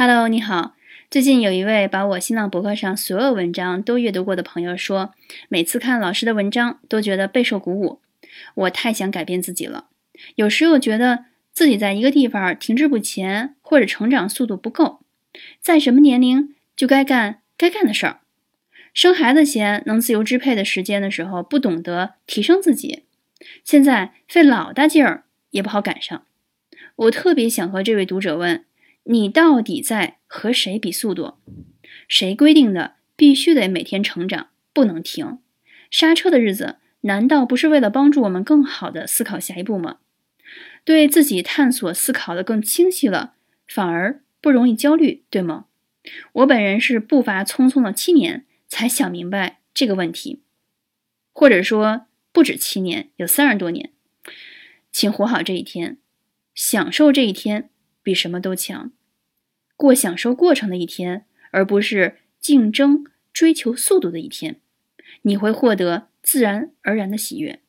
Hello，你好。最近有一位把我新浪博客上所有文章都阅读过的朋友说，每次看老师的文章都觉得备受鼓舞。我太想改变自己了，有时又觉得自己在一个地方停滞不前，或者成长速度不够。在什么年龄就该干该干的事儿。生孩子前能自由支配的时间的时候，不懂得提升自己，现在费老大劲儿也不好赶上。我特别想和这位读者问。你到底在和谁比速度？谁规定的必须得每天成长，不能停？刹车的日子难道不是为了帮助我们更好的思考下一步吗？对自己探索思考的更清晰了，反而不容易焦虑，对吗？我本人是步伐匆匆了七年才想明白这个问题，或者说不止七年，有三十多年。请活好这一天，享受这一天，比什么都强。过享受过程的一天，而不是竞争追求速度的一天，你会获得自然而然的喜悦。